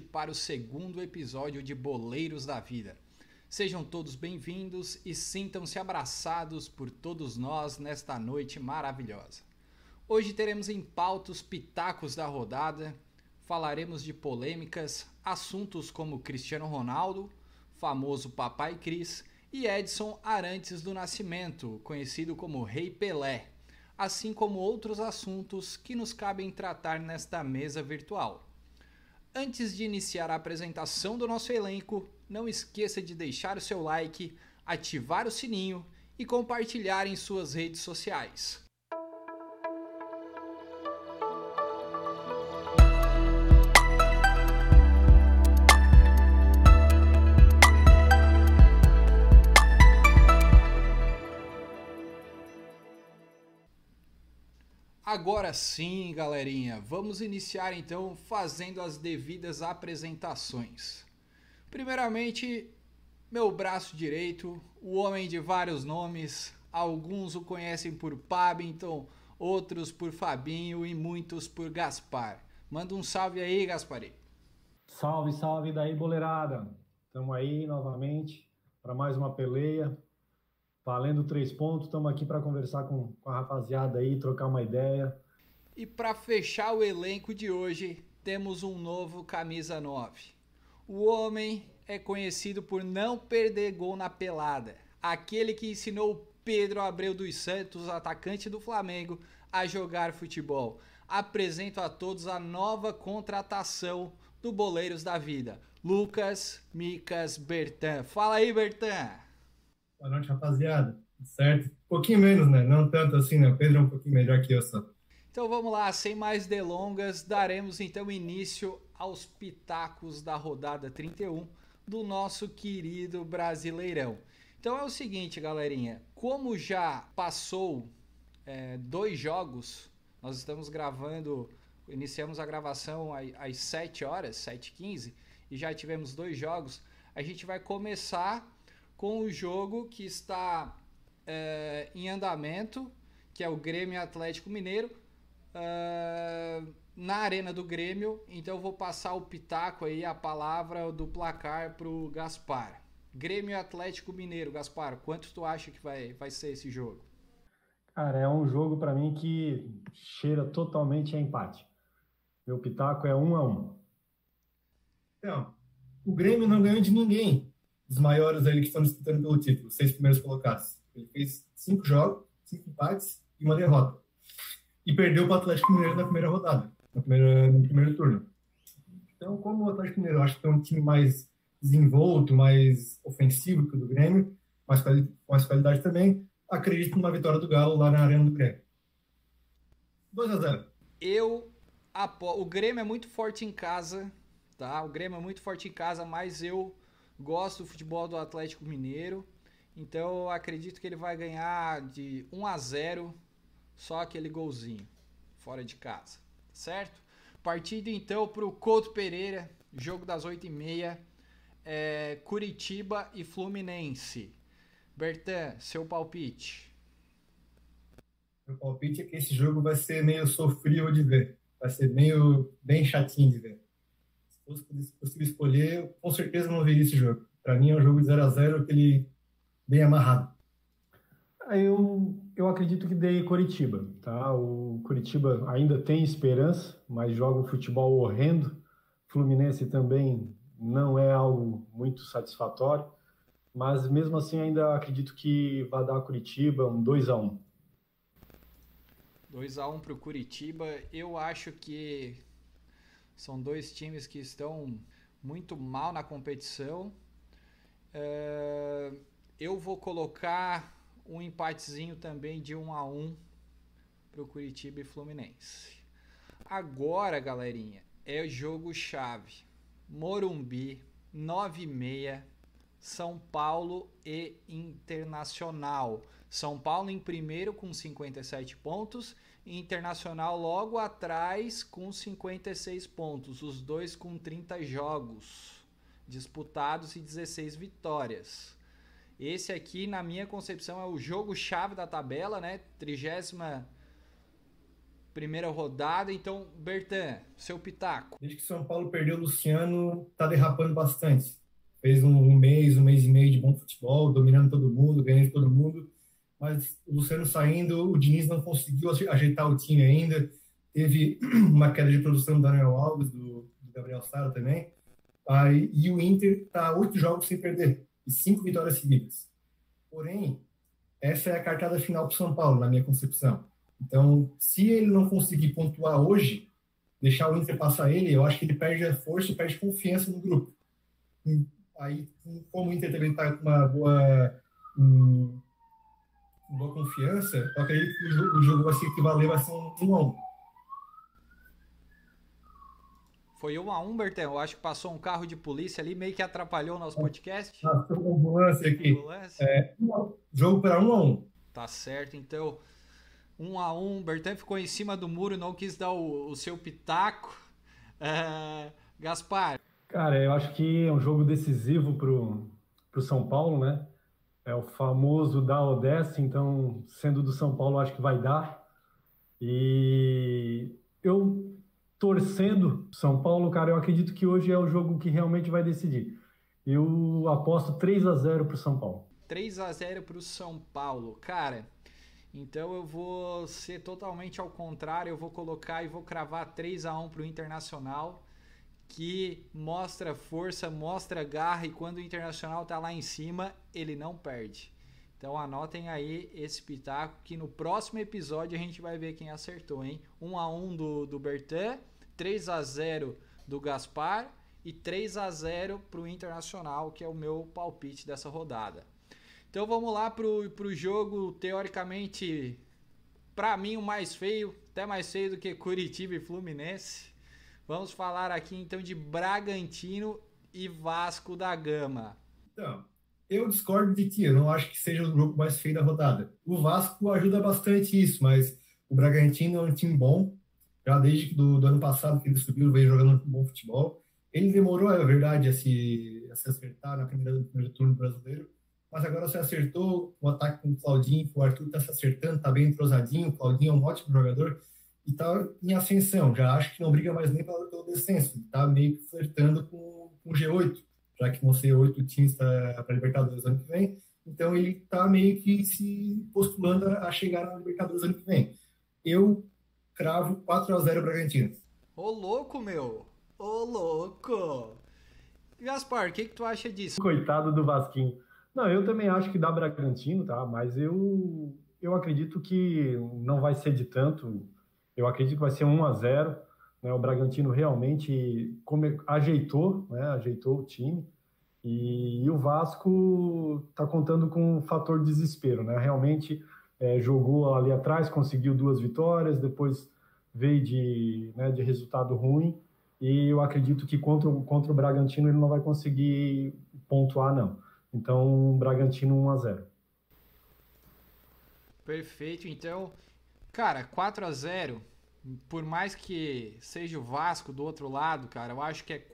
para o segundo episódio de Boleiros da Vida. Sejam todos bem-vindos e sintam-se abraçados por todos nós nesta noite maravilhosa. Hoje teremos em pauta os pitacos da rodada, falaremos de polêmicas, assuntos como Cristiano Ronaldo, famoso Papai Cris e Edson Arantes do Nascimento, conhecido como Rei Pelé, assim como outros assuntos que nos cabem tratar nesta mesa virtual. Antes de iniciar a apresentação do nosso elenco, não esqueça de deixar o seu like, ativar o sininho e compartilhar em suas redes sociais. Agora sim, galerinha, vamos iniciar então fazendo as devidas apresentações. Primeiramente, meu braço direito, o homem de vários nomes, alguns o conhecem por Pabington, outros por Fabinho e muitos por Gaspar. Manda um salve aí, Gaspari. Salve, salve daí, boleirada. Estamos aí novamente para mais uma peleia. Valendo três pontos, estamos aqui para conversar com, com a rapaziada aí, trocar uma ideia. E para fechar o elenco de hoje, temos um novo camisa 9. O homem é conhecido por não perder gol na pelada. Aquele que ensinou Pedro Abreu dos Santos, atacante do Flamengo, a jogar futebol. Apresento a todos a nova contratação do Boleiros da Vida, Lucas Micas Bertan. Fala aí, Bertan. Boa noite, rapaziada. Certo? Um pouquinho menos, né? Não tanto assim, né? O Pedro é um pouquinho melhor que eu só. Então vamos lá, sem mais delongas, daremos então início aos pitacos da rodada 31 do nosso querido Brasileirão. Então é o seguinte, galerinha, como já passou é, dois jogos, nós estamos gravando, iniciamos a gravação às 7 horas, 7h15, e já tivemos dois jogos, a gente vai começar com o jogo que está é, em andamento, que é o Grêmio Atlético Mineiro, é, na Arena do Grêmio. Então eu vou passar o pitaco aí, a palavra do placar para o Gaspar. Grêmio Atlético Mineiro, Gaspar, quanto tu acha que vai, vai ser esse jogo? Cara, é um jogo para mim que cheira totalmente a empate. Meu pitaco é um a um. Então, o Grêmio não ganhou de ninguém dos maiores ali que estão disputando pelo título, os seis primeiros colocados. Ele fez cinco jogos, cinco empates e uma derrota. E perdeu para o Atlético Mineiro na primeira rodada, na primeira, no primeiro turno. Então, como o Atlético Mineiro acho que é um time mais desenvolto, mais ofensivo que o do Grêmio, mais mais qualidade também, acredito numa vitória do Galo lá na Arena do Grêmio. 2 a 0 Eu apo... O Grêmio é muito forte em casa, tá? O Grêmio é muito forte em casa, mas eu Gosto do futebol do Atlético Mineiro. Então eu acredito que ele vai ganhar de 1 a 0, só aquele golzinho fora de casa, certo? Partido então para o Couto Pereira, jogo das 8h30, é, Curitiba e Fluminense. Bertan, seu palpite. Meu palpite é que esse jogo vai ser meio sofrível de ver. Vai ser meio bem chatinho de ver fosse possível escolher, com certeza não veria esse jogo. Para mim é um jogo de 0 a 0 aquele bem amarrado. Eu, eu acredito que dei Curitiba, tá? O Curitiba ainda tem esperança, mas joga um futebol horrendo. Fluminense também não é algo muito satisfatório, mas mesmo assim ainda acredito que vai dar Curitiba um 2 a 1. 2 a 1 para o Curitiba. Eu acho que são dois times que estão muito mal na competição. É, eu vou colocar um empatezinho também de 1 a 1 para o Curitiba e Fluminense. Agora, galerinha, é jogo chave. Morumbi, 9 e meia, São Paulo e Internacional. São Paulo em primeiro com 57 pontos, Internacional logo atrás com 56 pontos, os dois com 30 jogos disputados e 16 vitórias. Esse aqui, na minha concepção, é o jogo chave da tabela, né? Trigésima primeira rodada. Então, Bertan, seu pitaco. Desde que São Paulo perdeu o Luciano, tá derrapando bastante. Fez um, um mês, um mês e meio de bom futebol, dominando todo mundo, ganhando todo mundo mas o Luciano saindo, o Diniz não conseguiu ajeitar o time ainda. Teve uma queda de produção do Daniel Alves, do, do Gabriel Sara também. Aí, e o Inter está oito jogos sem perder e cinco vitórias seguidas. Porém, essa é a cartada final para o São Paulo, na minha concepção. Então, se ele não conseguir pontuar hoje, deixar o Inter passar ele, eu acho que ele perde a força e perde confiança no grupo. Aí, como o Inter também está com uma boa. Um, boa confiança, eu acredito que o jogo, o jogo vai se equivaler, vai ser um 1 a 1 Foi 1 a 1 Bertão. Eu acho que passou um carro de polícia ali, meio que atrapalhou o nosso podcast. Passou uma ambulância aqui. Ambulância. É, jogo para 1 a 1 Tá certo, então. 1 a 1 Bertan ficou em cima do muro, não quis dar o, o seu pitaco. É, Gaspar. Cara, eu acho que é um jogo decisivo pro, pro São Paulo, né? É o famoso da Odessa, então, sendo do São Paulo, acho que vai dar. E eu torcendo São Paulo, cara, eu acredito que hoje é o jogo que realmente vai decidir. Eu aposto 3 a 0 para o São Paulo. 3 a 0 para o São Paulo, cara. Então eu vou ser totalmente ao contrário, eu vou colocar e vou cravar 3 a 1 para o Internacional que mostra força, mostra garra e quando o Internacional tá lá em cima, ele não perde. Então anotem aí esse pitaco que no próximo episódio a gente vai ver quem acertou, hein? 1 a 1 do do Bertan, 3 a 0 do Gaspar e 3 a 0 pro Internacional, que é o meu palpite dessa rodada. Então vamos lá pro, pro jogo teoricamente para mim o mais feio, até mais feio do que Curitiba e Fluminense. Vamos falar aqui então de Bragantino e Vasco da Gama. Então, eu discordo de ti, eu não acho que seja o grupo mais feio da rodada. O Vasco ajuda bastante isso, mas o Bragantino é um time bom, já desde do, do ano passado que ele subiu, veio jogando um bom futebol. Ele demorou, é verdade, a se, a se acertar na primeira, no primeiro turno brasileiro, mas agora se acertou o ataque com o Claudinho, o Arthur está se acertando, está bem entrosadinho, o Claudinho é um ótimo jogador, e está em ascensão. Já acho que não briga mais nem pelo descenso. Está meio que flertando com, com o G8, já que vão ser oito times para a Libertadores ano que vem. Então ele está meio que se postulando a chegar na Libertadores ano que vem. Eu cravo 4 a 0 Bragantino. Ô louco, meu! Ô louco! Gaspar, o que, que tu acha disso? Coitado do Vasquinho. Não, eu também acho que dá Bragantino, tá? Mas eu, eu acredito que não vai ser de tanto. Eu acredito que vai ser 1 a 0 né? O Bragantino realmente come, ajeitou, né? ajeitou o time. E, e o Vasco está contando com um fator desespero. Né? Realmente é, jogou ali atrás, conseguiu duas vitórias, depois veio de, né, de resultado ruim. E eu acredito que contra, contra o Bragantino ele não vai conseguir pontuar, não. Então, Bragantino 1 a 0 Perfeito. Então, Cara, 4 a 0 por mais que seja o Vasco do outro lado, cara, eu acho que é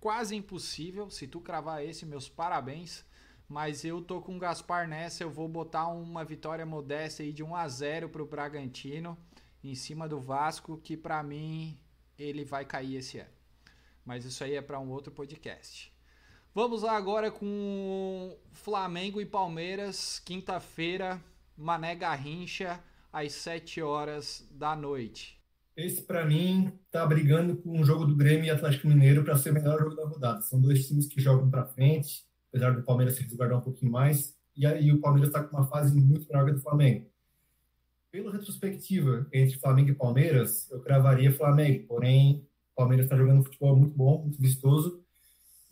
quase impossível. Se tu cravar esse, meus parabéns. Mas eu tô com o Gaspar nessa, eu vou botar uma vitória modesta aí de 1 a 0 pro Bragantino em cima do Vasco, que para mim ele vai cair esse ano. Mas isso aí é para um outro podcast. Vamos lá agora com Flamengo e Palmeiras, quinta-feira, Mané Garrincha às 7 horas da noite. Esse, para mim, tá brigando com o jogo do Grêmio e Atlético Mineiro para ser o melhor jogo da rodada. São dois times que jogam para frente, apesar do Palmeiras se resguardar um pouquinho mais, e aí o Palmeiras está com uma fase muito melhor que a do Flamengo. Pela retrospectiva entre Flamengo e Palmeiras, eu cravaria Flamengo, porém, o Palmeiras está jogando um futebol muito bom, muito vistoso,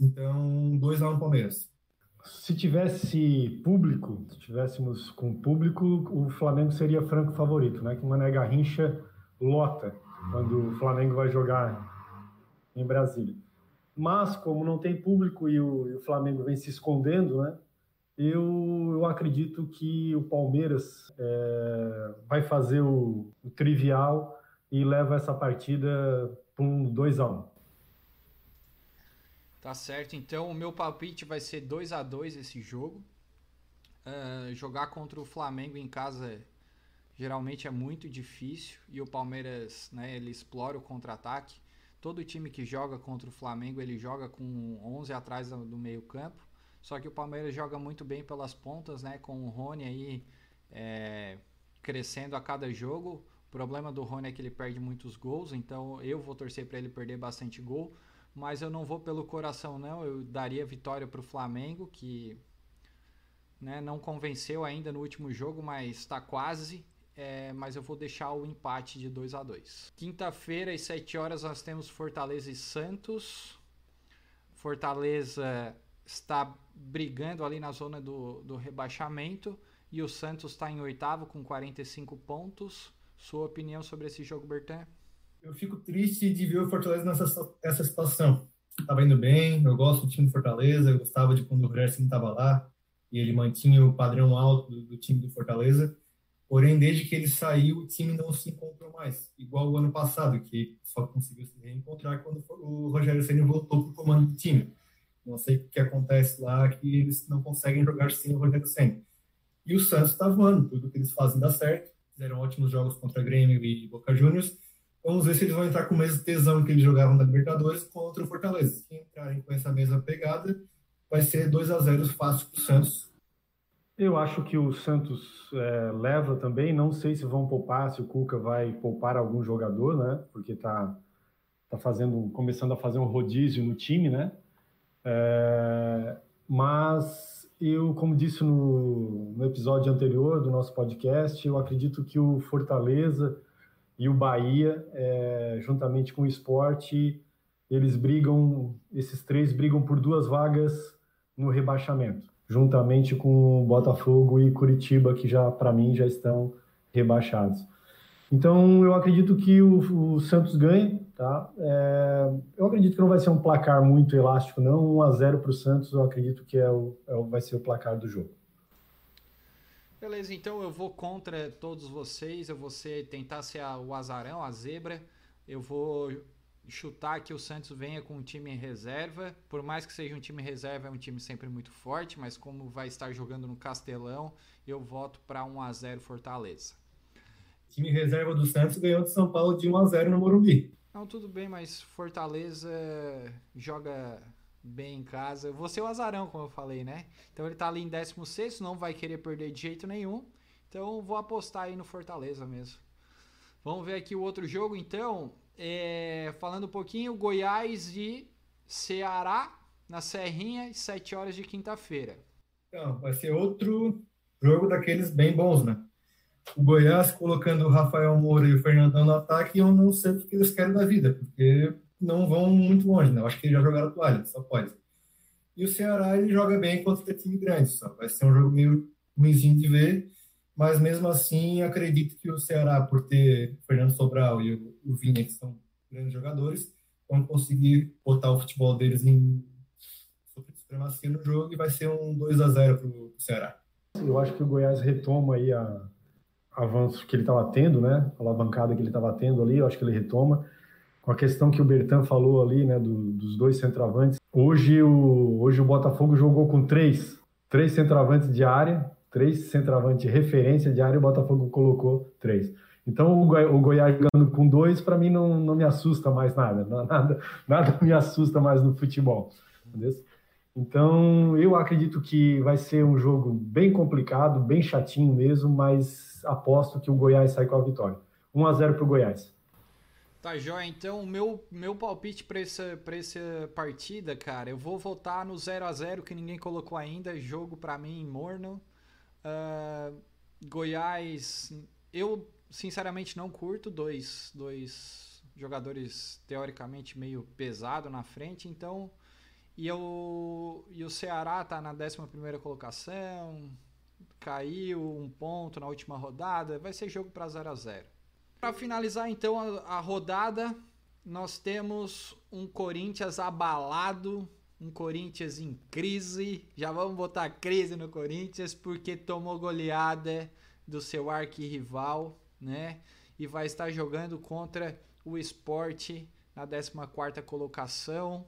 então 2 a 1 um Palmeiras. Se tivesse público, se tivéssemos com público, o Flamengo seria franco favorito, né? Que o Mané Garrincha lota quando o Flamengo vai jogar em Brasília. Mas, como não tem público e o, e o Flamengo vem se escondendo, né? Eu, eu acredito que o Palmeiras é, vai fazer o, o, trivial e leva essa partida para um 2 a 1 Tá certo, então o meu palpite vai ser 2 a 2 esse jogo. Uh, jogar contra o Flamengo em casa geralmente é muito difícil e o Palmeiras, né, ele explora o contra-ataque. Todo time que joga contra o Flamengo, ele joga com 11 atrás do meio campo. Só que o Palmeiras joga muito bem pelas pontas, né? Com o Rony aí é, crescendo a cada jogo. O problema do Rony é que ele perde muitos gols, então eu vou torcer para ele perder bastante gol. Mas eu não vou pelo coração, não. Eu daria vitória para o Flamengo, que né, não convenceu ainda no último jogo, mas está quase. É, mas eu vou deixar o empate de 2 a 2 Quinta-feira, às 7 horas, nós temos Fortaleza e Santos. Fortaleza está brigando ali na zona do, do rebaixamento e o Santos está em oitavo com 45 pontos. Sua opinião sobre esse jogo, Bertan? Eu fico triste de ver o Fortaleza nessa essa situação. Estava indo bem, eu gosto do time do Fortaleza, eu gostava de quando o Rogério estava lá e ele mantinha o padrão alto do, do, time do Fortaleza. Porém, desde que ele saiu, o time não se encontrou mais. Igual o ano passado, que só conseguiu se reencontrar quando o Rogério Senna voltou para o comando do time. Não sei o que acontece lá, que eles não conseguem jogar sem o Rogério Senna. E o Santos está voando, tudo que eles fazem dá certo. Fizeram ótimos jogos contra Grêmio e Boca Juniors. Vamos ver se eles vão entrar com o mesmo tesão que eles jogavam na Libertadores contra o Fortaleza. Se entrarem com essa mesma pegada, vai ser 2 a 0 fácil para o Santos. Eu acho que o Santos é, leva também. Não sei se vão poupar, se o Cuca vai poupar algum jogador, né? Porque está tá fazendo, começando a fazer um rodízio no time, né? É, mas eu, como disse no, no, episódio anterior do nosso podcast, eu acredito que o Fortaleza e o Bahia, é, juntamente com o esporte, eles brigam, esses três brigam por duas vagas no rebaixamento, juntamente com Botafogo e Curitiba, que já, para mim, já estão rebaixados. Então, eu acredito que o, o Santos ganha, tá? É, eu acredito que não vai ser um placar muito elástico, não. 1 a 0 para o Santos, eu acredito que é o, é o, vai ser o placar do jogo. Beleza, então eu vou contra todos vocês. Eu vou ser, tentar ser a, o azarão, a zebra. Eu vou chutar que o Santos venha com um time em reserva. Por mais que seja um time reserva, é um time sempre muito forte, mas como vai estar jogando no Castelão, eu voto para 1 a 0 Fortaleza time reserva do Santos ganhou de São Paulo de 1 a 0 no Morumbi. Não, tudo bem, mas Fortaleza joga bem em casa. Você é o azarão, como eu falei, né? Então ele tá ali em 16, não vai querer perder de jeito nenhum. Então vou apostar aí no Fortaleza mesmo. Vamos ver aqui o outro jogo, então. É, falando um pouquinho, Goiás e Ceará na Serrinha, 7 horas de quinta-feira. Então, vai ser outro jogo daqueles bem bons, né? o Goiás colocando o Rafael Moura e o Fernandão no ataque, eu não sei o que eles querem da vida, porque não vão muito longe, né? Eu acho que eles já jogaram toalha, só pode. E o Ceará, ele joga bem contra time grande, só vai ser um jogo meio ruimzinho de ver, mas mesmo assim, acredito que o Ceará, por ter Fernando Sobral e o, Vinha, que são grandes jogadores, vão conseguir botar o futebol deles em supremacia no jogo e vai ser um 2 a 0 para o Ceará. Eu acho que o Goiás retoma aí a, avanço que ele estava tendo, né? A alavancada que ele estava tendo ali, eu acho que ele retoma. Com a questão que o Bertan falou ali, né? Do, dos dois centroavantes. Hoje o, hoje o Botafogo jogou com três, três centroavantes de área, três centroavantes de referência de área e o Botafogo colocou três. Então o, Goi o Goiás jogando com dois, para mim não, não me assusta mais nada, nada, nada me assusta mais no futebol. Entendeu? Então eu acredito que vai ser um jogo bem complicado, bem chatinho mesmo, mas aposto que o Goiás sai com a vitória. 1 a 0 para o Goiás. Tá, joia. Então, o meu, meu palpite para essa, essa partida, cara, eu vou votar no 0 a 0 que ninguém colocou ainda. Jogo para mim morno. Uh, Goiás, eu sinceramente não curto dois, dois jogadores teoricamente meio pesado na frente, então. E, eu, e o Ceará tá na 11 colocação, caiu um ponto na última rodada, vai ser jogo para 0 a 0. Para finalizar então a, a, rodada, nós temos um Corinthians abalado um Corinthians em crise. Já vamos botar crise no Corinthians porque tomou goleada do seu arquirrival, né? E vai estar jogando contra o Esporte na 14ª colocação,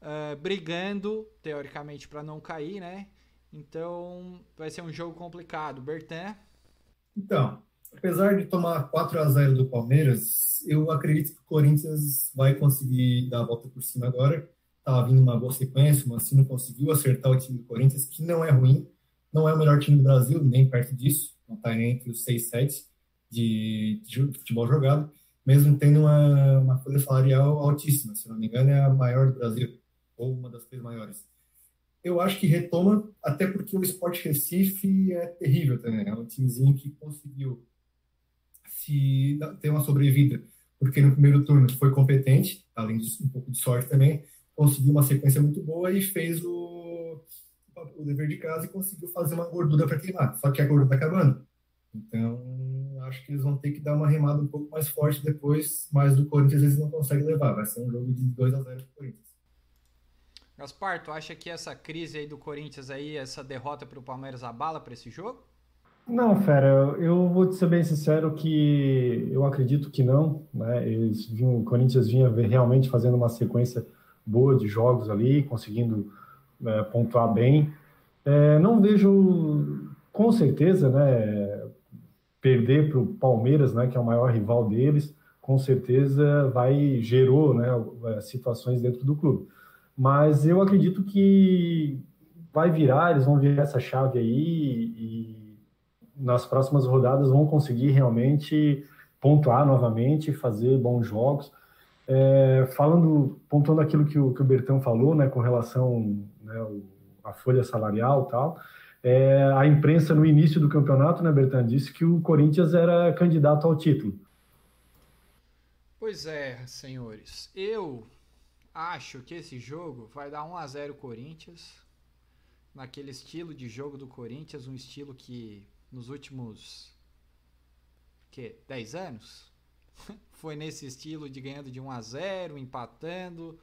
uh, brigando, teoricamente, para não cair, né? Então, vai ser um jogo complicado. Bertan? Então, apesar de tomar 4 a 0 do Palmeiras, eu acredito que o Corinthians vai conseguir dar a volta por cima agora. Estava vindo uma boa sequência, o Mancini conseguiu acertar o time do Corinthians, que não é ruim, não é o melhor time do Brasil, nem perto disso, não está entre os 6, 7 de, de futebol jogado, mesmo tendo uma, uma folha salarial altíssima, se não me engano, é a maior do Brasil, ou uma das três maiores. Eu acho que retoma, até porque o Sport Recife é terrível também, é um timezinho que conseguiu se ter uma sobrevida, porque no primeiro turno foi competente, além de um pouco de sorte também, conseguiu uma sequência muito boa e fez o, o dever de casa e conseguiu fazer uma gordura para queimar. Só que a gordura está acabando. Então, acho que eles vão ter que dar uma remada um pouco mais forte depois, mas do Corinthians eles não conseguem levar. Vai ser um jogo de 2 a 0 para Corinthians. Gaspar, tu acha que essa crise aí do Corinthians aí, essa derrota para o Palmeiras abala para esse jogo? Não, Fera, eu vou te ser bem sincero que eu acredito que não. Né? Eles vinham, o Corinthians vinha realmente fazendo uma sequência boa de jogos ali, conseguindo é, pontuar bem. É, não vejo, com certeza, né, perder para o Palmeiras, né, que é o maior rival deles, com certeza vai gerou né, é, situações dentro do clube. Mas eu acredito que vai virar, eles vão virar essa chave aí e nas próximas rodadas vão conseguir realmente pontuar novamente, fazer bons jogos. É, falando, pontuando aquilo que o, que o Bertão falou, né, com relação né, à folha salarial e tal, é, a imprensa no início do campeonato, né, Bertão, disse que o Corinthians era candidato ao título. Pois é, senhores. Eu acho que esse jogo vai dar 1 a 0 Corinthians, naquele estilo de jogo do Corinthians, um estilo que nos últimos que 10 anos foi nesse estilo de ganhando de 1 a 0, empatando,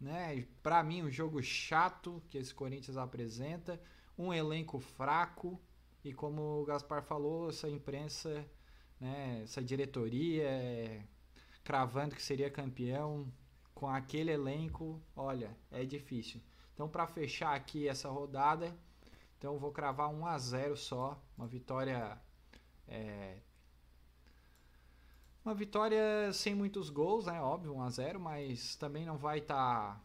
né? Para mim um jogo chato que esse Corinthians apresenta, um elenco fraco e como o Gaspar falou, essa imprensa, né, essa diretoria é, cravando que seria campeão com aquele elenco, olha, é difícil. Então para fechar aqui essa rodada, então vou cravar 1 a 0 só, uma vitória é, uma vitória sem muitos gols, né? Óbvio, 1 a 0, mas também não vai estar tá...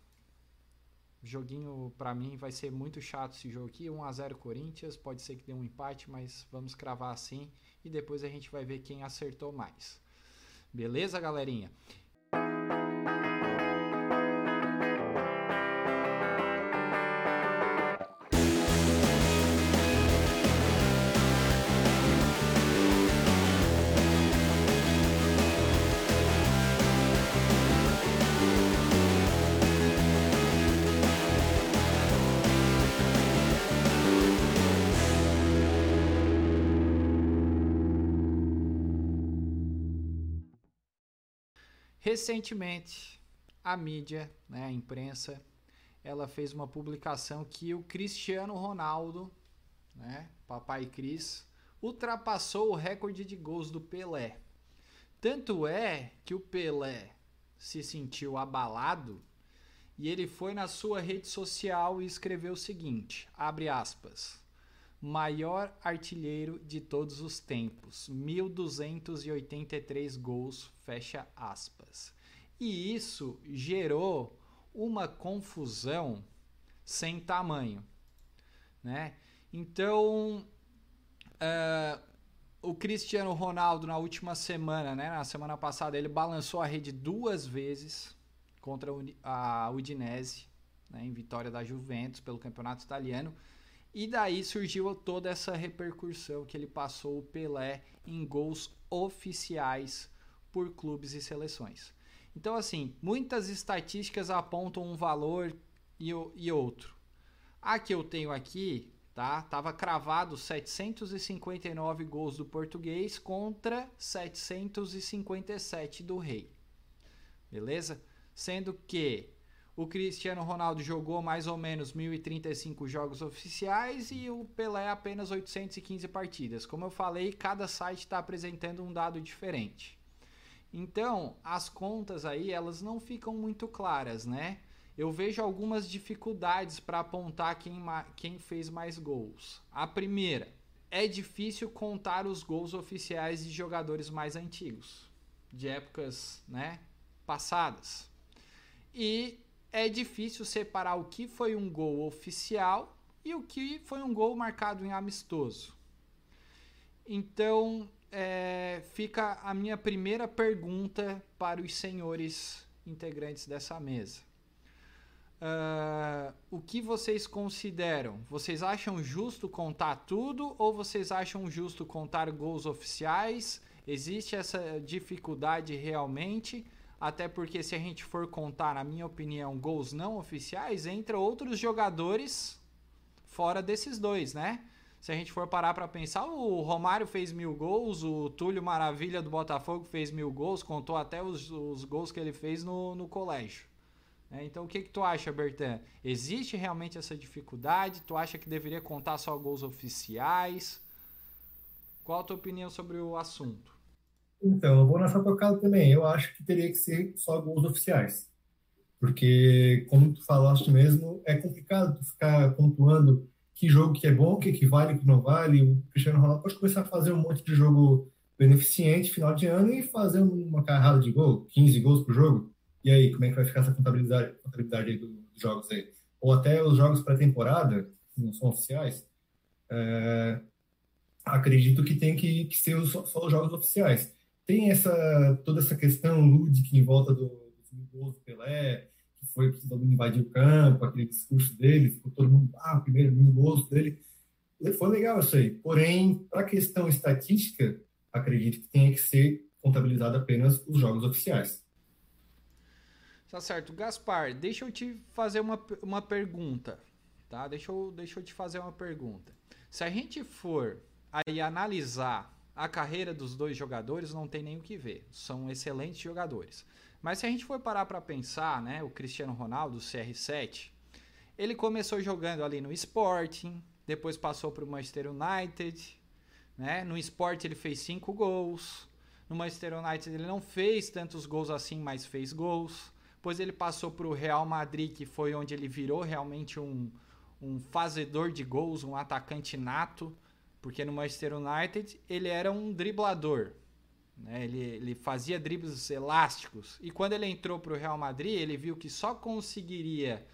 joguinho para mim vai ser muito chato esse jogo aqui, 1 a 0 Corinthians, pode ser que dê um empate, mas vamos cravar assim e depois a gente vai ver quem acertou mais. Beleza, galerinha? Recentemente, a mídia, né, a imprensa, ela fez uma publicação que o Cristiano Ronaldo, né, papai Cris, ultrapassou o recorde de gols do Pelé. Tanto é que o Pelé se sentiu abalado e ele foi na sua rede social e escreveu o seguinte: abre aspas maior artilheiro de todos os tempos, 1283 gols, fecha aspas. E isso gerou uma confusão sem tamanho, né? Então, uh, o Cristiano Ronaldo na última semana, né, na semana passada, ele balançou a rede duas vezes contra a Udinese, né, em vitória da Juventus pelo Campeonato Italiano e daí surgiu toda essa repercussão que ele passou o Pelé em gols oficiais por clubes e seleções. Então, assim, muitas estatísticas apontam um valor e, e outro. A que eu tenho aqui, tá? Tava cravado 759 gols do português contra 757 do rei. Beleza? Sendo que o Cristiano Ronaldo jogou mais ou menos 1.035 jogos oficiais e o Pelé apenas 815 partidas. Como eu falei, cada site está apresentando um dado diferente. Então, as contas aí, elas não ficam muito claras, né? Eu vejo algumas dificuldades para apontar quem, quem fez mais gols. A primeira, é difícil contar os gols oficiais de jogadores mais antigos, de épocas né, passadas. E é difícil separar o que foi um gol oficial e o que foi um gol marcado em amistoso. Então, é, fica a minha primeira pergunta para os senhores integrantes dessa mesa. Uh, o que vocês consideram? Vocês acham justo contar tudo ou vocês acham justo contar gols oficiais? Existe essa dificuldade realmente? Até porque se a gente for contar, na minha opinião, gols não oficiais, entra outros jogadores fora desses dois, né? Se a gente for parar para pensar, o Romário fez mil gols, o Túlio Maravilha do Botafogo fez mil gols, contou até os, os gols que ele fez no, no colégio. É, então, o que, que tu acha, Bertan? Existe realmente essa dificuldade? Tu acha que deveria contar só gols oficiais? Qual a tua opinião sobre o assunto? Então, eu vou nessa tocada também. Eu acho que teria que ser só gols oficiais. Porque, como tu falaste mesmo, é complicado ficar pontuando que jogo que é bom, que, que vale, que não vale. O Cristiano Ronaldo pode começar a fazer um monte de jogo beneficente final de ano e fazer uma carrada de gol, 15 gols por jogo. E aí, como é que vai ficar essa contabilidade, contabilidade dos jogos aí? Ou até os jogos pré-temporada, que não são oficiais, é, acredito que tem que, que ser só, só, os jogos oficiais. Tem essa toda essa questão lúdica em volta do, do Pelé, que foi que todo mundo invadiu o campo, aquele discurso dele, ficou todo mundo, ah, o primeiro gols dele. Foi legal isso aí. Porém, para a questão estatística, acredito que tenha que ser contabilizado apenas os jogos oficiais. Tá certo. Gaspar, deixa eu te fazer uma, uma pergunta, tá? Deixa eu, deixa eu te fazer uma pergunta. Se a gente for aí analisar a carreira dos dois jogadores, não tem nem o que ver. São excelentes jogadores. Mas se a gente for parar para pensar, né, o Cristiano Ronaldo, o CR7, ele começou jogando ali no Sporting, depois passou para o Manchester United, né? No Sporting ele fez cinco gols. No Manchester United ele não fez tantos gols assim, mas fez gols. Depois ele passou para o Real Madrid, que foi onde ele virou realmente um, um fazedor de gols, um atacante nato, porque no Manchester United ele era um driblador. Né? Ele, ele fazia dribles elásticos. E quando ele entrou para o Real Madrid, ele viu que só conseguiria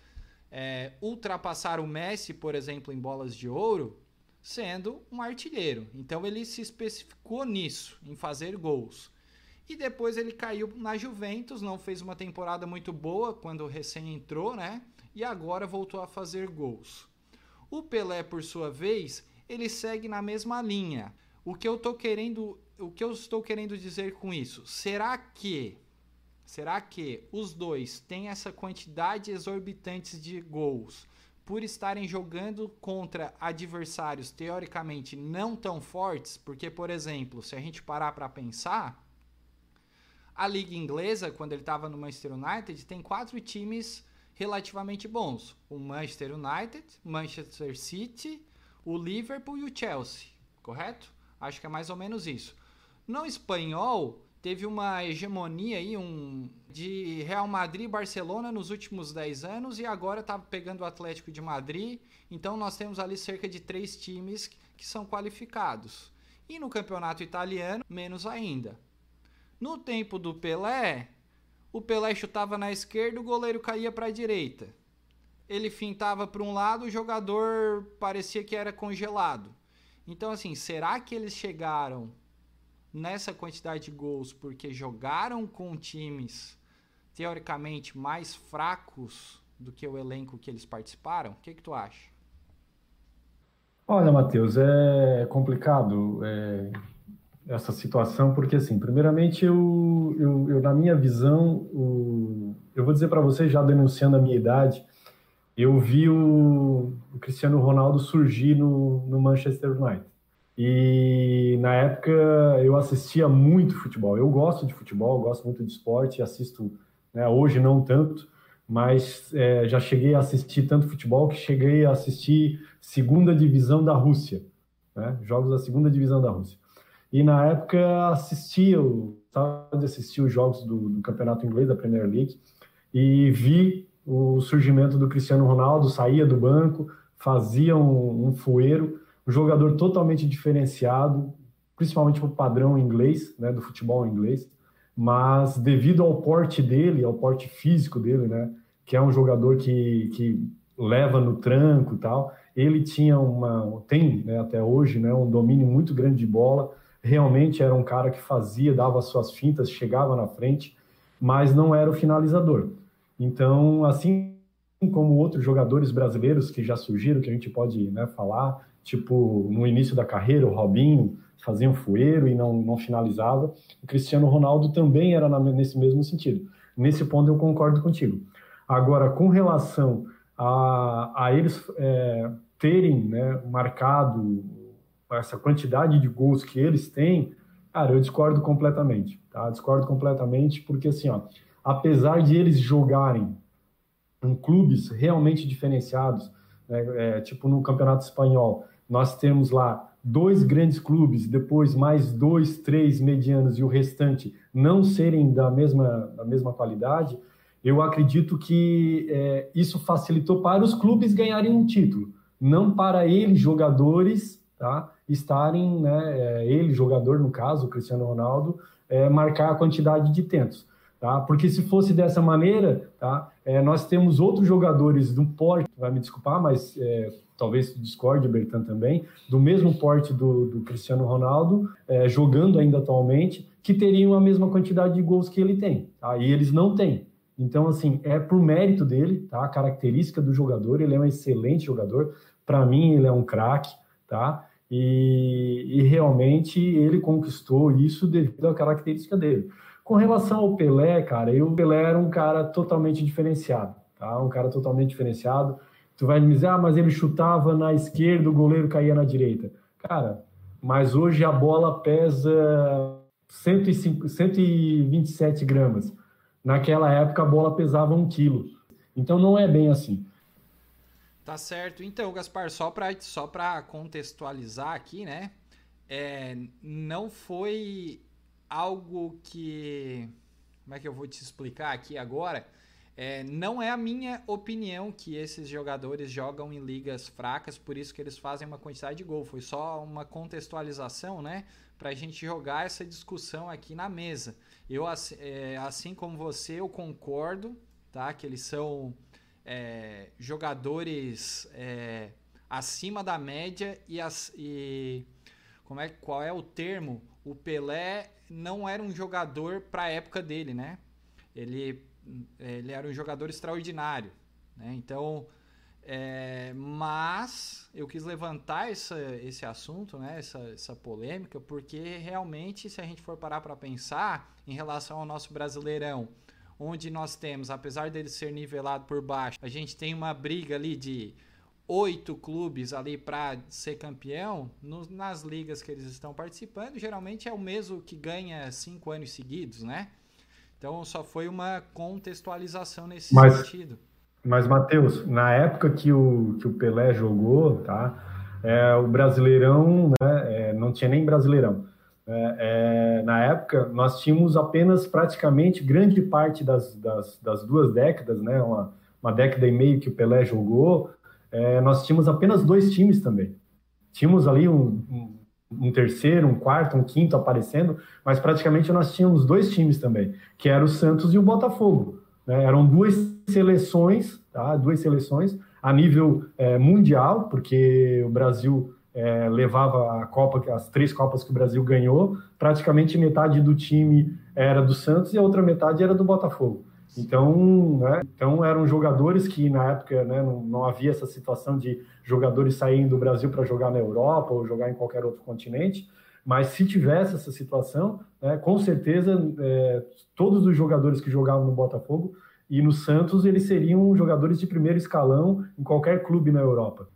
é, ultrapassar o Messi, por exemplo, em bolas de ouro, sendo um artilheiro. Então ele se especificou nisso, em fazer gols. E depois ele caiu na Juventus, não fez uma temporada muito boa quando recém entrou, né? E agora voltou a fazer gols. O Pelé, por sua vez, ele segue na mesma linha. O que eu tô querendo, o que eu estou querendo dizer com isso? Será que será que os dois têm essa quantidade exorbitante de gols por estarem jogando contra adversários teoricamente não tão fortes? Porque, por exemplo, se a gente parar para pensar, a liga inglesa, quando ele estava no Manchester United, tem quatro times relativamente bons: o Manchester United, Manchester City, o Liverpool e o Chelsea, correto? Acho que é mais ou menos isso. No espanhol, teve uma hegemonia aí um, de Real Madrid e Barcelona nos últimos 10 anos e agora está pegando o Atlético de Madrid. Então nós temos ali cerca de três times que são qualificados. E no campeonato italiano, menos ainda. No tempo do Pelé, o Pelé chutava na esquerda, o goleiro caía para a direita. Ele fintava para um lado, o jogador parecia que era congelado. Então, assim, será que eles chegaram nessa quantidade de gols porque jogaram com times teoricamente mais fracos do que o elenco que eles participaram? O que, que tu acha? Olha, Matheus, é complicado. É essa situação, porque, assim, primeiramente, eu, eu, eu na minha visão, o, eu vou dizer para vocês, já denunciando a minha idade, eu vi o, Cristiano Ronaldo surgir no, no Manchester United. E na época eu assistia muito futebol. Eu gosto de futebol, gosto muito de esporte, assisto, né, hoje não tanto, mas é, já cheguei a assistir tanto futebol que cheguei a assistir segunda divisão da Rússia, né? jogos da segunda divisão da Rússia. E na época assistia, estava de assistir os jogos do, do, campeonato inglês da Premier League e vi o surgimento do Cristiano Ronaldo, saía do banco, fazia um, um fueiro, um jogador totalmente diferenciado, principalmente para o padrão inglês, né, do futebol inglês, mas devido ao porte dele, ao porte físico dele, né, que é um jogador que, que leva no tranco e tal, ele tinha uma, tem né, até hoje, né, um domínio muito grande de bola, realmente era um cara que fazia, dava suas fintas, chegava na frente, mas não era o finalizador. Então, assim como outros jogadores brasileiros que já surgiram, que a gente pode né, falar, tipo no início da carreira, o Robinho fazia um fueiro e não, não finalizava, o Cristiano Ronaldo também era na, nesse mesmo sentido. Nesse ponto eu concordo contigo. Agora, com relação a, a eles é, terem né, marcado essa quantidade de gols que eles têm, cara, eu discordo completamente, tá? Discordo completamente porque, assim, ó, apesar de eles jogarem em clubes realmente diferenciados, né, é, tipo no Campeonato Espanhol, nós temos lá dois grandes clubes, depois mais dois, três medianos e o restante não serem da mesma, da mesma qualidade, eu acredito que é, isso facilitou para os clubes ganharem um título, não para eles, jogadores, tá? estarem, né, é, ele, jogador no caso, o Cristiano Ronaldo, é, marcar a quantidade de tentos. Tá? Porque se fosse dessa maneira, tá? É, nós temos outros jogadores do porte, vai me desculpar, mas é, talvez discorde, Bertan também, do mesmo porte do, do Cristiano Ronaldo, é, jogando ainda atualmente, que teriam a mesma quantidade de gols que ele tem. Tá? E eles não têm. Então, assim, é por mérito dele, tá? A característica do jogador, ele é um excelente jogador. Para mim, ele é um craque, tá? E, e, realmente ele conquistou isso devido à característica dele. Com relação ao Pelé, cara, eu, o Pelé era um cara totalmente diferenciado, tá? Um cara totalmente diferenciado. Tu vai me dizer, ah, mas ele chutava na esquerda, o goleiro caía na direita. Cara, mas hoje a bola pesa 105, 127 gramas. Naquela época a bola pesava um quilo. Então não é bem assim. Tá certo. Então, Gaspar, só para só contextualizar aqui, né? É, não foi algo que. Como é que eu vou te explicar aqui agora? É, não é a minha opinião que esses jogadores jogam em ligas fracas, por isso que eles fazem uma quantidade de gol. Foi só uma contextualização, né? Para a gente jogar essa discussão aqui na mesa. Eu, é, assim como você, eu concordo, tá? Que eles são é, jogadores é, acima da média e, as, e como é, qual é o termo? O Pelé não era um jogador para a época dele, né? Ele, ele era um jogador extraordinário, né? Então, é, mas eu quis levantar essa, esse assunto, né? Essa, essa polêmica, porque realmente, se a gente for parar para pensar em relação ao nosso Brasileirão, onde nós temos, apesar dele ser nivelado por baixo, a gente tem uma briga ali de oito clubes ali para ser campeão, no, nas ligas que eles estão participando, geralmente é o mesmo que ganha cinco anos seguidos, né? Então só foi uma contextualização nesse mas, sentido. Mas, Matheus, na época que o, que o Pelé jogou, tá? É, o Brasileirão né, é, não tinha nem Brasileirão. É, é, na época, nós tínhamos apenas praticamente grande parte das, das, das duas décadas, né, uma, uma, década e meio que o Pelé jogou, é, nós tínhamos apenas dois times também. Tínhamos ali um, um, um, terceiro, um quarto, um quinto aparecendo, mas praticamente nós tínhamos dois times também, que eram o Santos e o Botafogo. Né? Eram duas seleções, tá? duas seleções a nível é, mundial, porque o Brasil é, levava a Copa, as três Copas que o Brasil ganhou, praticamente metade do time era do Santos e a outra metade era do Botafogo. Então, né, então eram jogadores que na época né, não, não, havia essa situação de jogadores saírem do Brasil para jogar na Europa ou jogar em qualquer outro continente. Mas se tivesse essa situação, né, com certeza é, todos os jogadores que jogavam no Botafogo e no Santos eles seriam jogadores de primeiro escalão em qualquer clube na Europa.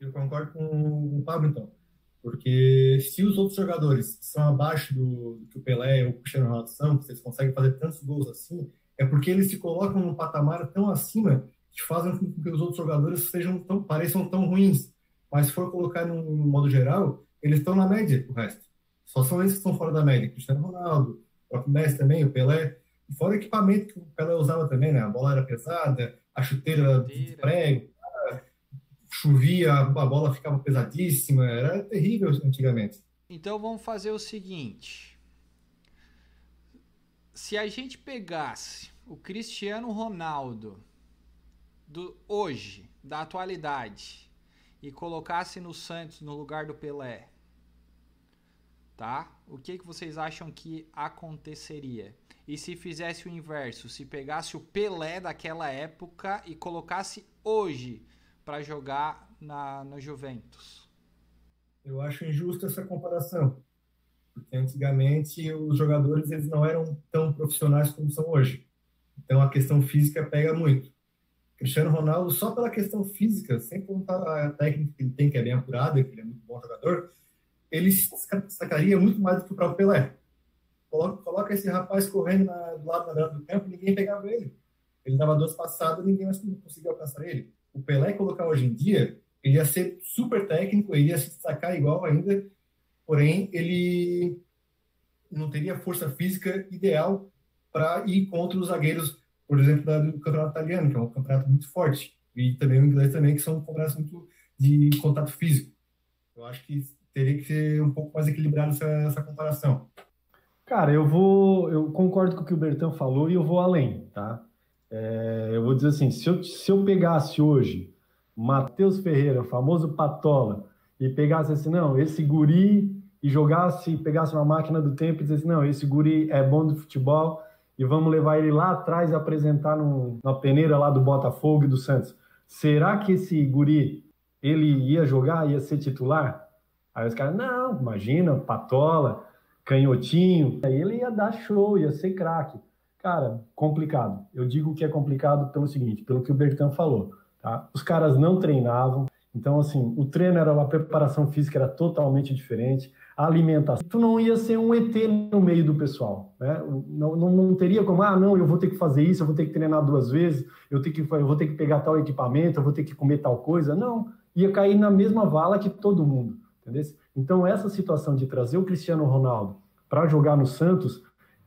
Eu concordo com o Pablo, então. Porque se os outros jogadores são abaixo do, do que o Pelé ou o Cristiano Ronaldo são, vocês conseguem fazer tantos gols assim, é porque eles se colocam num patamar tão acima que fazem com que os outros jogadores sejam tão, pareçam tão ruins. Mas se for colocar num, num modo geral, eles estão na média, o resto. Só são esses que estão fora da média. Cristiano Ronaldo, o próprio Messi também, o Pelé. Fora o equipamento que o Pelé usava também, né? A bola era pesada, a chuteira era de prego, chovia, a bola ficava pesadíssima. Era terrível antigamente. Então vamos fazer o seguinte. Se a gente pegasse o Cristiano Ronaldo do hoje, da atualidade, e colocasse no Santos no lugar do Pelé, tá? O que, que vocês acham que aconteceria? E se fizesse o inverso, se pegasse o Pelé daquela época e colocasse hoje para jogar na, no Juventus? Eu acho injusta essa comparação, porque antigamente os jogadores eles não eram tão profissionais como são hoje. Então a questão física pega muito. Cristiano Ronaldo, só pela questão física, sem contar a técnica que ele tem, que é bem apurada, que ele é muito bom jogador, ele se destacaria muito mais do que o próprio Pelé. Coloca, coloca esse rapaz correndo na, do lado da do campo, ninguém pegava ele. Ele dava duas passadas, ninguém mais conseguia alcançar ele. O Pelé colocar hoje em dia, ele ia ser super técnico, ele ia se destacar igual ainda, porém ele não teria força física ideal para ir contra os zagueiros por exemplo, do campeonato italiano, que é um campeonato muito forte, e também o inglês também, que são campeonatos muito de contato físico. Eu acho que teria que ser um pouco mais equilibrado essa, essa comparação. Cara, eu vou, eu concordo com o que o Bertão falou e eu vou além, tá? É, eu vou dizer assim, se eu, se eu pegasse hoje Matheus Ferreira, famoso Patola, e pegasse assim, não, esse guri, e jogasse, pegasse uma máquina do tempo e dissesse, não, esse guri é bom do futebol, e vamos levar ele lá atrás a apresentar no, na peneira lá do Botafogo e do Santos. Será que esse guri ele ia jogar, ia ser titular? Aí os caras, não, imagina, patola, canhotinho. Aí ele ia dar show, ia ser craque. Cara, complicado. Eu digo que é complicado pelo seguinte, pelo que o Bertão falou. Tá? Os caras não treinavam, então assim, o treino era, a preparação física era totalmente diferente a alimentação. Tu não ia ser um ET no meio do pessoal, né? Não, não, não, teria como, ah, não, eu vou ter que fazer isso, eu vou ter que treinar duas vezes, eu, tenho que, eu vou ter que pegar tal equipamento, eu vou ter que comer tal coisa. Não, ia cair na mesma vala que todo mundo, entendeu? Então, essa situação de trazer o Cristiano Ronaldo para jogar no Santos,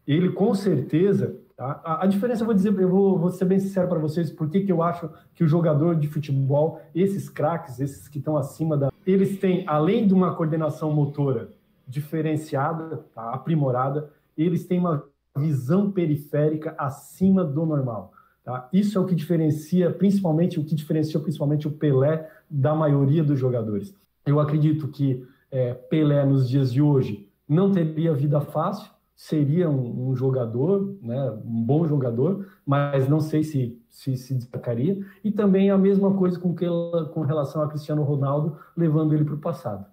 ele com certeza Tá? A, a, diferença, eu vou dizer, eu vou, vou ser bem sincero para vocês, por que eu acho que o jogador de futebol, esses craques, esses que estão acima da. Eles têm, além de uma coordenação motora diferenciada, tá? aprimorada, eles têm uma visão periférica acima do normal. Tá? Isso é o que diferencia, principalmente, o que diferenciou principalmente o Pelé da maioria dos jogadores. Eu acredito que é, Pelé, nos dias de hoje, não teria vida fácil, seria um, um, jogador, né, um bom jogador, mas não sei se, se se destacaria. E também a mesma coisa com, que, com relação a Cristiano Ronaldo, levando ele para o passado.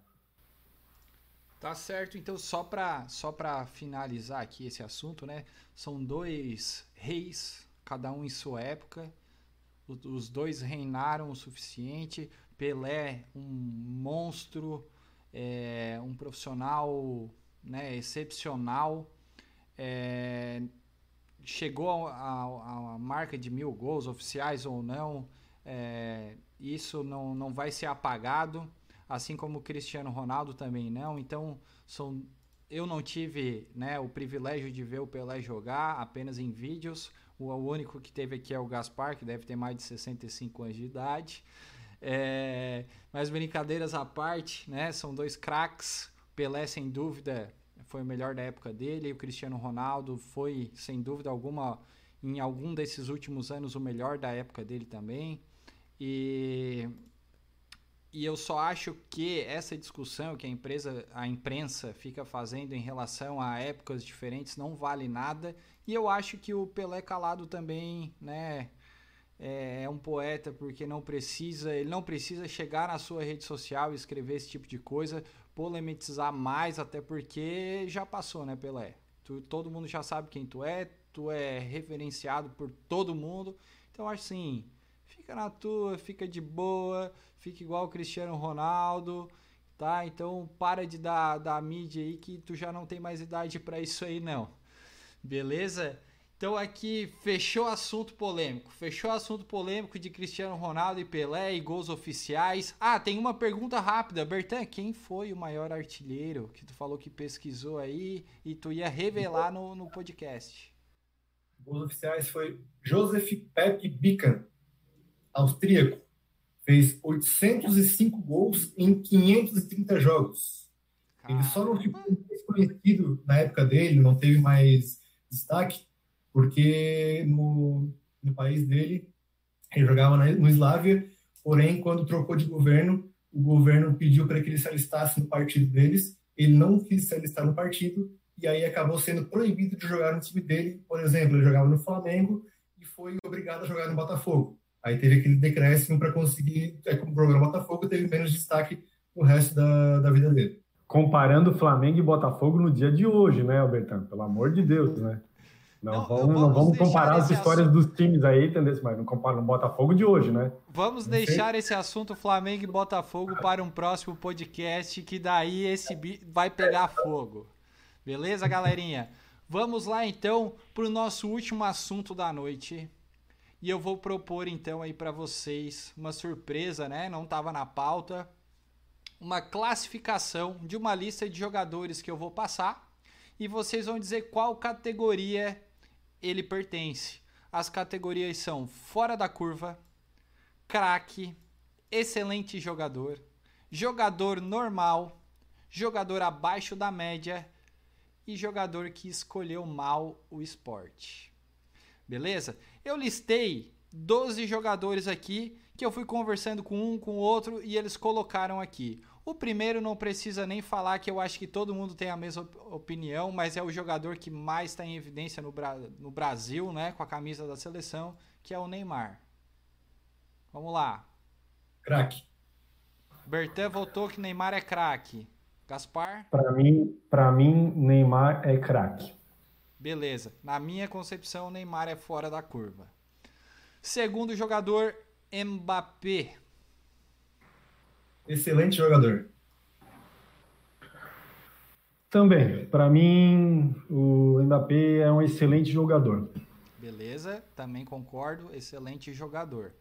Tá certo, então só para só finalizar aqui esse assunto, né? São dois reis, cada um em sua época. Os dois reinaram o suficiente. Pelé, um monstro, é, um profissional né, excepcional. É, chegou a, marca de mil gols, oficiais ou não. É, isso não, não vai ser apagado assim como o Cristiano Ronaldo também não. Então, são eu não tive né, o privilégio de ver o Pelé jogar apenas em vídeos. O, o único que teve aqui é o Gaspar, que deve ter mais de 65 anos de idade. É, mas brincadeiras à parte, né, são dois craques. Pelé, sem dúvida, foi o melhor da época dele. O Cristiano Ronaldo foi, sem dúvida alguma, em algum desses últimos anos, o melhor da época dele também. E e eu só acho que essa discussão que a empresa, a imprensa fica fazendo em relação a épocas diferentes não vale nada. E eu acho que o Pelé Calado também, né, é, é um poeta porque não precisa, ele não precisa chegar na sua rede social e escrever esse tipo de coisa, polemizar mais, até porque já passou, né, Pelé? Tu, todo mundo já sabe quem tu é, tu é referenciado por todo mundo. Então acho assim, fica na tua, fica de boa, fica igual o Cristiano Ronaldo, tá? Então para de dar, dar mídia aí que tu já não tem mais idade para isso aí não. Beleza? Então aqui fechou assunto polêmico. Fechou assunto polêmico de Cristiano Ronaldo e Pelé e gols oficiais. Ah, tem uma pergunta rápida. Bertan, quem foi o maior artilheiro que tu falou que pesquisou aí e tu ia revelar no, no podcast? Gols oficiais foi Joseph Pepe Bican, austríaco. Fez 805 gols em 530 jogos. Ele só não ficou conhecido na época dele, não teve mais destaque, porque no, no país dele ele jogava no Islávia, porém, quando trocou de governo, o governo pediu para que ele se alistasse no partido deles, ele não quis se alistar no partido, e aí acabou sendo proibido de jogar no time dele. Por exemplo, ele jogava no Flamengo e foi obrigado a jogar no Botafogo. Aí teve aquele decréscimo para conseguir, é o Botafogo teve menos destaque no resto da, da vida dele. Comparando Flamengo e Botafogo no dia de hoje, né, Albertano? Pelo amor de Deus, né? Não, não vamos, não vamos comparar as histórias assunto... dos times aí, entendeu? Mas não compara no Botafogo de hoje, né? Vamos deixar esse assunto Flamengo e Botafogo para um próximo podcast, que daí esse vai pegar fogo. Beleza, galerinha? Vamos lá então para o nosso último assunto da noite. E eu vou propor então aí para vocês uma surpresa, né? Não estava na pauta. Uma classificação de uma lista de jogadores que eu vou passar e vocês vão dizer qual categoria ele pertence. As categorias são fora da curva, craque, excelente jogador, jogador normal, jogador abaixo da média e jogador que escolheu mal o esporte. Beleza? Eu listei 12 jogadores aqui que eu fui conversando com um, com o outro e eles colocaram aqui. O primeiro não precisa nem falar que eu acho que todo mundo tem a mesma opinião, mas é o jogador que mais está em evidência no, Bra no Brasil, né, com a camisa da seleção, que é o Neymar. Vamos lá. Craque. Bertan voltou que Neymar é craque. Gaspar? Para mim, para mim, Neymar é craque. Beleza. Na minha concepção, Neymar é fora da curva. Segundo jogador, Mbappé. Excelente jogador. Também, para mim, o Mbappé é um excelente jogador. Beleza, também concordo, excelente jogador.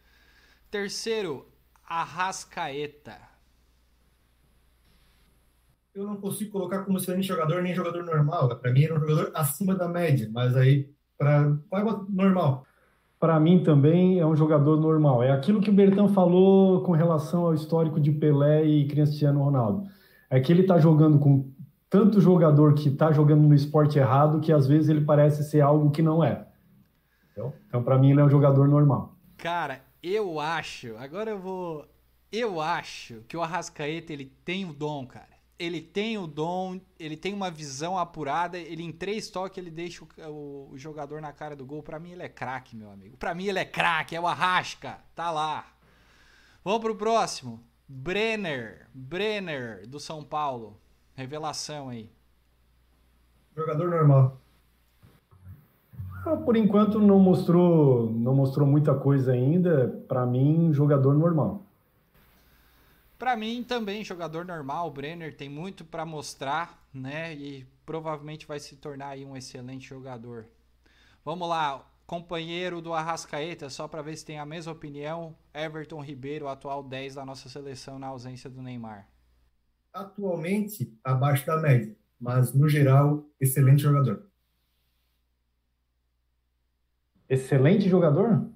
Terceiro, Arrascaeta. Eu não consigo colocar como excelente jogador nem jogador normal. Para mim, ele é um jogador acima da média, mas aí, para vai normal para mim também é um jogador normal. É aquilo que o Bertão falou com relação ao histórico de Pelé e Cristiano Ronaldo. É que ele está jogando com tanto jogador que está jogando no esporte errado que às vezes ele parece ser algo que não é. Então, para mim, ele é um jogador normal. Cara, eu acho, agora eu vou. Eu acho que o Arrascaeta ele tem o dom, cara ele tem o dom, ele tem uma visão apurada, ele em três toques ele deixa o, o jogador na cara do gol. Para mim ele é craque, meu amigo. Para mim ele é craque, é o Arrasca, tá lá. Vamos pro próximo. Brenner, Brenner do São Paulo. Revelação aí. Jogador normal. Ah, por enquanto não mostrou, não mostrou muita coisa ainda. Para mim, jogador normal. Para mim também jogador normal, o Brenner tem muito para mostrar, né? E provavelmente vai se tornar aí um excelente jogador. Vamos lá, companheiro do Arrascaeta, só para ver se tem a mesma opinião, Everton Ribeiro, atual 10 da nossa seleção na ausência do Neymar. Atualmente abaixo da média, mas no geral excelente jogador. Excelente jogador?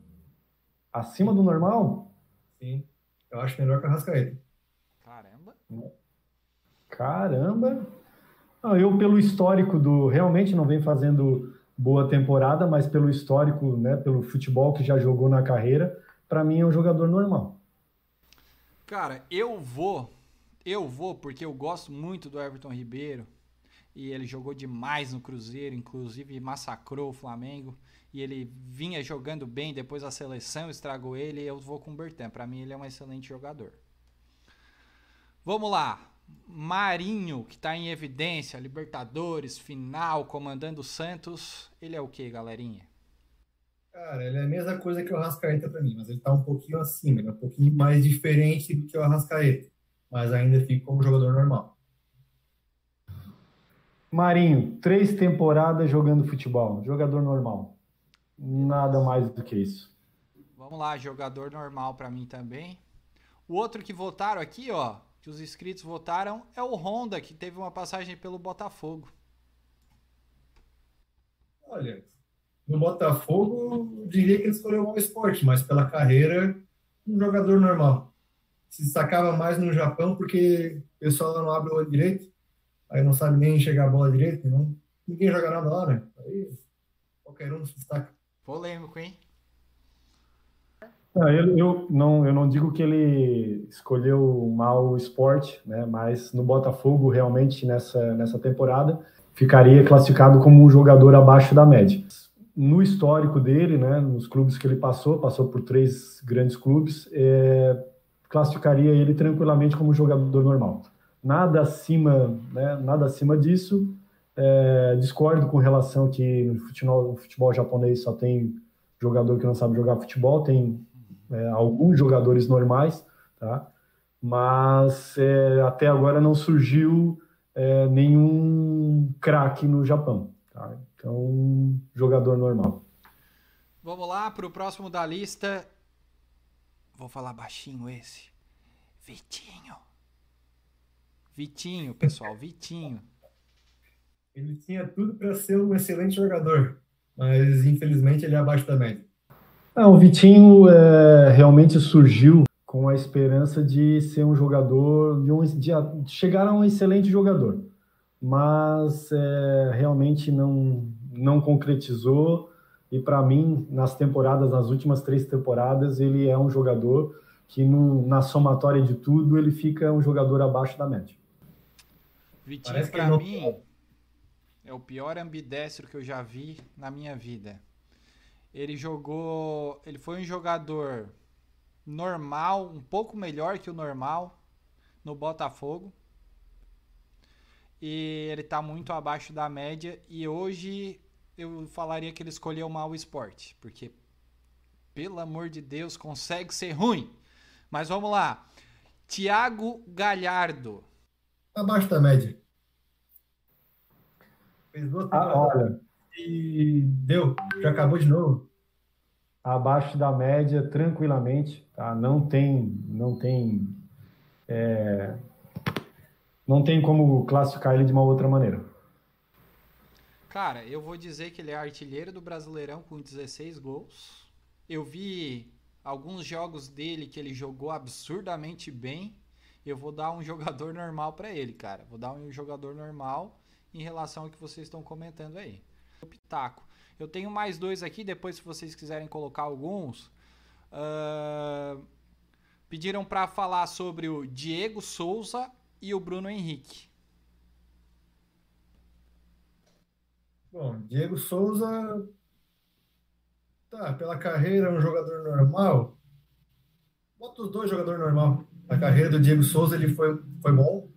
Acima do normal? Sim, eu acho melhor que o Arrascaeta. Caramba! Não, eu, pelo histórico do. Realmente não vem fazendo boa temporada, mas pelo histórico, né, pelo futebol que já jogou na carreira, para mim é um jogador normal. Cara, eu vou. Eu vou porque eu gosto muito do Everton Ribeiro. E ele jogou demais no Cruzeiro, inclusive massacrou o Flamengo. E ele vinha jogando bem, depois a seleção estragou ele. Eu vou com o Bertan. Para mim, ele é um excelente jogador. Vamos lá. Marinho, que está em evidência, Libertadores, final, comandando o Santos. Ele é o que, galerinha? Cara, ele é a mesma coisa que o Arrascaeta para mim, mas ele está um pouquinho acima, ele é um pouquinho mais diferente do que o Arrascaeta, mas ainda fica como jogador normal. Marinho, três temporadas jogando futebol, jogador normal. Nada mais do que isso. Vamos lá, jogador normal para mim também. O outro que votaram aqui, ó, que os inscritos votaram, é o Honda, que teve uma passagem pelo Botafogo. Olha, no Botafogo, eu diria que ele escolheu o esporte, mas pela carreira, um jogador normal. Se destacava mais no Japão porque o pessoal lá não abre o olho direito, aí não sabe nem enxergar a bola direito, não, ninguém joga nada lá, né? Aí qualquer um se destaca. Polêmico, hein? Não, eu, eu, não, eu não digo que ele escolheu mal o esporte, né? mas no Botafogo, realmente, nessa, nessa temporada, ficaria classificado como um jogador abaixo da média. No histórico dele, né, nos clubes que ele passou, passou por três grandes clubes, é, classificaria ele tranquilamente como um jogador normal. Nada acima, né, nada acima disso. É, discordo com relação que no futebol, no futebol japonês só tem jogador que não sabe jogar futebol, tem é, alguns jogadores normais, tá? Mas é, até agora não surgiu é, nenhum craque no Japão, tá? Então, jogador normal. Vamos lá para o próximo da lista. Vou falar baixinho esse. Vitinho. Vitinho, pessoal, Vitinho. Ele tinha tudo para ser um excelente jogador, mas infelizmente ele é abaixo da média. Não, o Vitinho é, realmente surgiu com a esperança de ser um jogador, de, um, de chegar a um excelente jogador, mas é, realmente não, não concretizou. E para mim, nas temporadas, nas últimas três temporadas, ele é um jogador que no, na somatória de tudo ele fica um jogador abaixo da média. Vitinho, para não... mim, é o pior ambidestro que eu já vi na minha vida. Ele jogou. Ele foi um jogador normal, um pouco melhor que o normal no Botafogo. E ele tá muito abaixo da média. E hoje eu falaria que ele escolheu mal o esporte. Porque, pelo amor de Deus, consegue ser ruim. Mas vamos lá. Tiago Galhardo. Abaixo da média. Fez ah, olha, e deu, já acabou de novo. Abaixo da média, tranquilamente, tá? Não tem, não tem, é, não tem como classificar ele de uma outra maneira. Cara, eu vou dizer que ele é artilheiro do Brasileirão com 16 gols. Eu vi alguns jogos dele que ele jogou absurdamente bem. Eu vou dar um jogador normal para ele, cara. Vou dar um jogador normal em relação ao que vocês estão comentando aí pitaco. Eu tenho mais dois aqui, depois se vocês quiserem colocar alguns. Uh, pediram para falar sobre o Diego Souza e o Bruno Henrique. Bom, Diego Souza, tá, pela carreira é um jogador normal. Bota os dois jogadores normal. A carreira do Diego Souza ele foi, foi bom,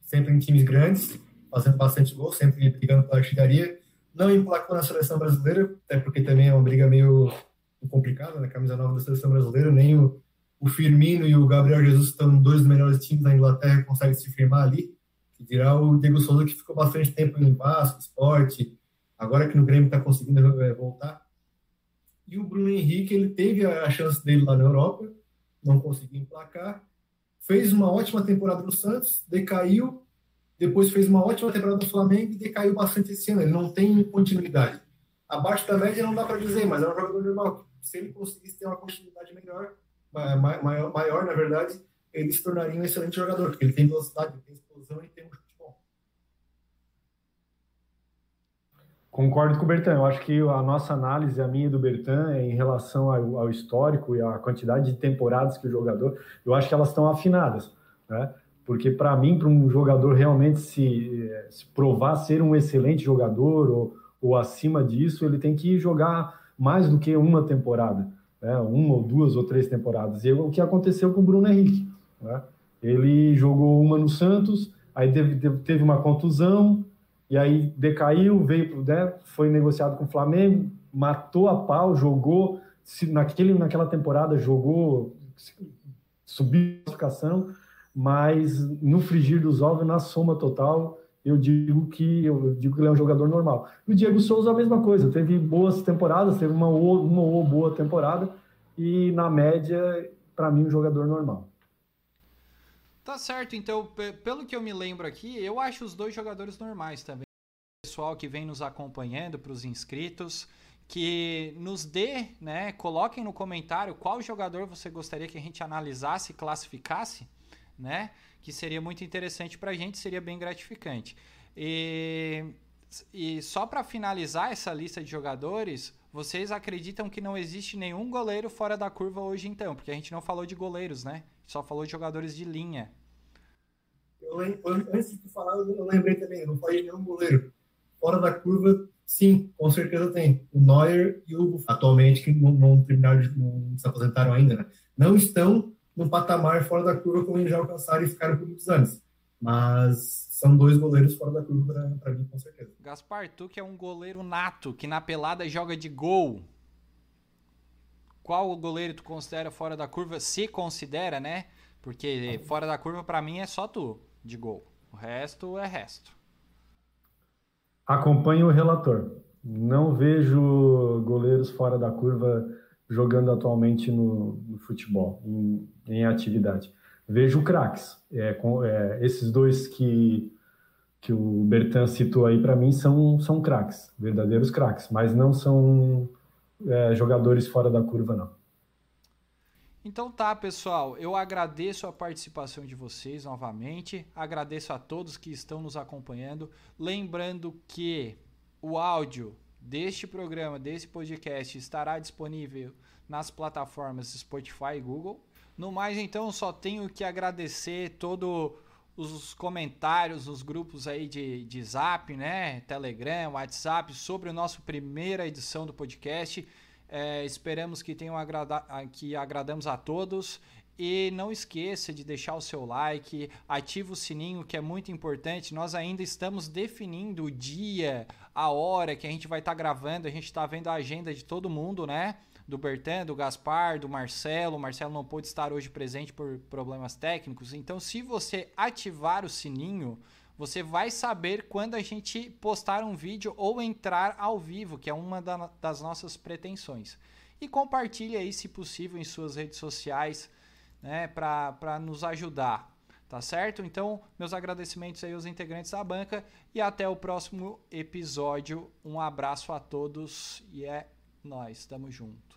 sempre em times grandes, fazendo bastante gol, sempre brigando pela artilharia não emplacou na seleção brasileira, até porque também é uma briga meio complicada, né? camisa nova da seleção brasileira, nem o, o Firmino e o Gabriel Jesus estão dois dos melhores times da Inglaterra, conseguem se firmar ali, que dirá o Diego Souza que ficou bastante tempo em Vasco, Esporte, agora que no Grêmio está conseguindo é, voltar. E o Bruno Henrique, ele teve a chance dele lá na Europa, não conseguiu emplacar, fez uma ótima temporada no Santos, decaiu, depois fez uma ótima temporada no Flamengo e decaiu bastante esse ano. Ele não tem continuidade. Abaixo da média não dá para dizer, mas é um jogador normal. Se ele conseguisse ter uma continuidade melhor, maior, maior, na verdade, ele se tornaria um excelente jogador, porque ele tem velocidade, ele tem explosão e tem um chute bom. Concordo com o Bertan. Eu acho que a nossa análise, a minha e do Bertan, é em relação ao, ao histórico e à quantidade de temporadas que o jogador, eu acho que elas estão afinadas. Né? Porque para mim, para um jogador realmente se, se, provar ser um excelente jogador ou, ou, acima disso, ele tem que jogar mais do que uma temporada, né? uma ou duas ou três temporadas. E é o que aconteceu com o Bruno Henrique. Né? Ele jogou uma no Santos, aí teve, teve uma contusão, e aí decaiu, veio né? foi negociado com o Flamengo, matou a pau, jogou, naquele, naquela temporada jogou, subiu a classificação, mas no frigir dos ovos, na soma total, eu digo que eu digo que ele é um jogador normal. O Diego Souza a mesma coisa, teve boas temporadas, teve uma ou, uma boa temporada e na média para mim um jogador normal. Tá certo, então pelo que eu me lembro aqui, eu acho os dois jogadores normais também. O pessoal que vem nos acompanhando, para os inscritos, que nos dê, né, coloquem no comentário qual jogador você gostaria que a gente analisasse e classificasse, né, que seria muito interessante para a gente, seria bem gratificante. E, e só para finalizar essa lista de jogadores, vocês acreditam que não existe nenhum goleiro fora da curva hoje então? Porque a gente não falou de goleiros, né? Só falou de jogadores de linha. Eu, antes de falar, eu lembrei também, não falei nenhum goleiro. Fora da curva, sim, com certeza tem. O Neuer e o atualmente, que não, não terminaram de não se aposentaram ainda, né? Não estão no patamar fora da curva como eles já alcançaram e ficaram por muitos anos. Mas são dois goleiros fora da curva para mim, com certeza. Gaspar, tu que é um goleiro nato, que na pelada joga de gol. Qual goleiro tu considera fora da curva? Se considera, né? Porque fora da curva para mim é só tu de gol. O resto é resto. Acompanho o relator. Não vejo goleiros fora da curva jogando atualmente no, no futebol, em, em, atividade. Vejo craques. É, com, é, esses dois que, que o Bertan citou aí, para mim, são, são craques, verdadeiros craques, mas não são é, jogadores fora da curva, não. Então tá, pessoal, eu agradeço a participação de vocês novamente, agradeço a todos que estão nos acompanhando, lembrando que o áudio deste programa, desse podcast estará disponível nas plataformas Spotify e Google. No mais, então, só tenho que agradecer todos os comentários nos grupos aí de, de Zap, né, Telegram, WhatsApp sobre a nossa primeira edição do podcast. É, esperamos que tenham agrada que agradamos a todos. E não esqueça de deixar o seu like, ativa o sininho, que é muito importante. Nós ainda estamos definindo o dia, a hora que a gente vai estar tá gravando. A gente está vendo a agenda de todo mundo, né? Do Bertan, do Gaspar, do Marcelo. O Marcelo não pôde estar hoje presente por problemas técnicos. Então, se você ativar o sininho, você vai saber quando a gente postar um vídeo ou entrar ao vivo, que é uma da, das nossas pretensões. E compartilhe aí, se possível, em suas redes sociais, né, para nos ajudar. Tá certo? Então, meus agradecimentos aí aos integrantes da banca e até o próximo episódio. Um abraço a todos e é nós, tamo junto.